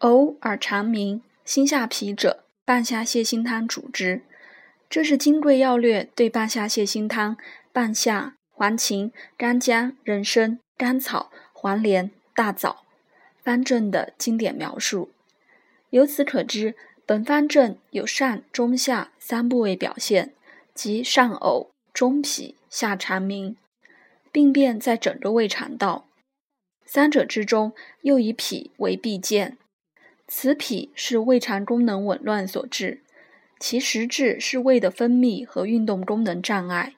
偶尔肠鸣、心下痞者，半夏泻心汤主之。这是《金匮要略》对半夏泻心汤、半夏、黄芩、干姜、人参、甘草、黄连、大枣方正的经典描述。由此可知，本方症有上、中、下三部位表现，即上呕、中痞、下肠鸣，病变在整个胃肠道。三者之中，又以痞为必见。此痞是胃肠功能紊乱所致。其实质是胃的分泌和运动功能障碍，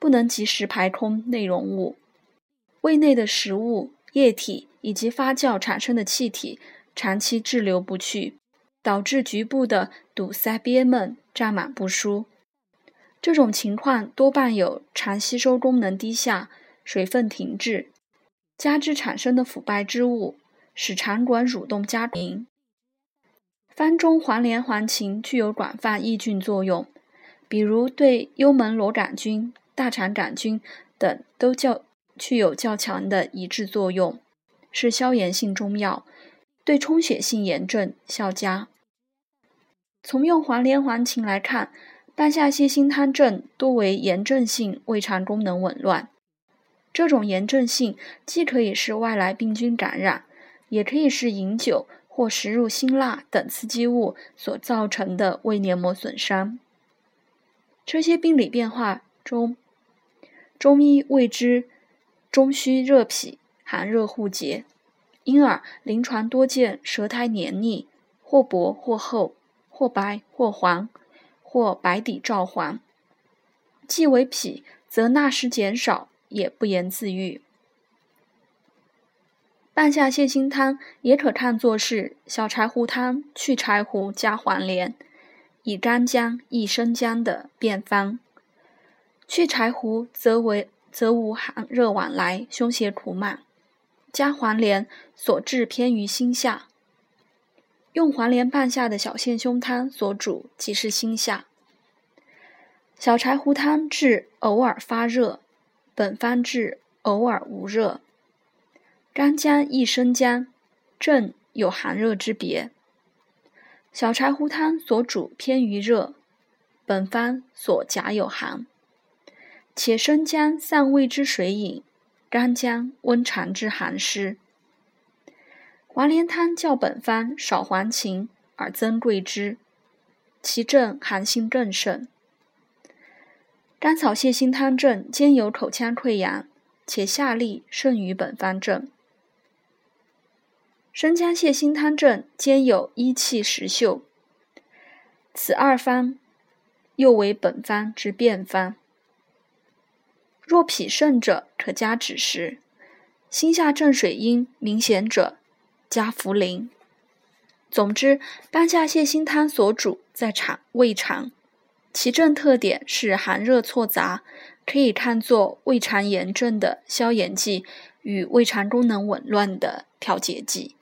不能及时排空内容物，胃内的食物、液体以及发酵产生的气体长期滞留不去，导致局部的堵塞憋闷、胀满不舒。这种情况多半有肠吸收功能低下、水分停滞，加之产生的腐败之物，使肠管蠕动加频。方中黄连、黄芩具有广泛抑菌作用，比如对幽门螺杆菌、大肠杆菌等都较具有较强的抑制作用，是消炎性中药，对充血性炎症效佳。从用黄连、黄芩来看，半夏泻心汤症多为炎症性胃肠功能紊乱。这种炎症性既可以是外来病菌感染，也可以是饮酒。或食入辛辣等刺激物所造成的胃黏膜损伤，这些病理变化中，中医谓之中虚热痞、寒热互结，因而临床多见舌苔黏腻，或薄或厚，或白或黄，或白底照黄。既为脾，则纳食减少，也不言自愈。半夏泻心汤也可看作是小柴胡汤去柴胡加黄连，以干姜、益生姜的变方。去柴胡则为则无寒热往来，胸胁苦满；加黄连所治偏于心下。用黄连半夏的小陷胸汤所主即是心下。小柴胡汤治偶尔发热，本方治偶尔无热。干姜、益生姜，正有寒热之别。小柴胡汤所主偏于热，本方所假有寒。且生姜散胃之水饮，干姜温肠之寒湿。黄连汤较本方少黄芩而增桂枝，其症寒性更甚。甘草泻心汤症兼有口腔溃疡，且下利甚于本方症。生姜泻心汤症兼有一气实秀，此二方又为本方之变方。若脾盛者，可加枳实；心下正水阴明显者，加茯苓。总之，半夏泻心汤所主在肠胃肠，其症特点是寒热错杂，可以看作胃肠炎症的消炎剂与胃肠功能紊乱的调节剂。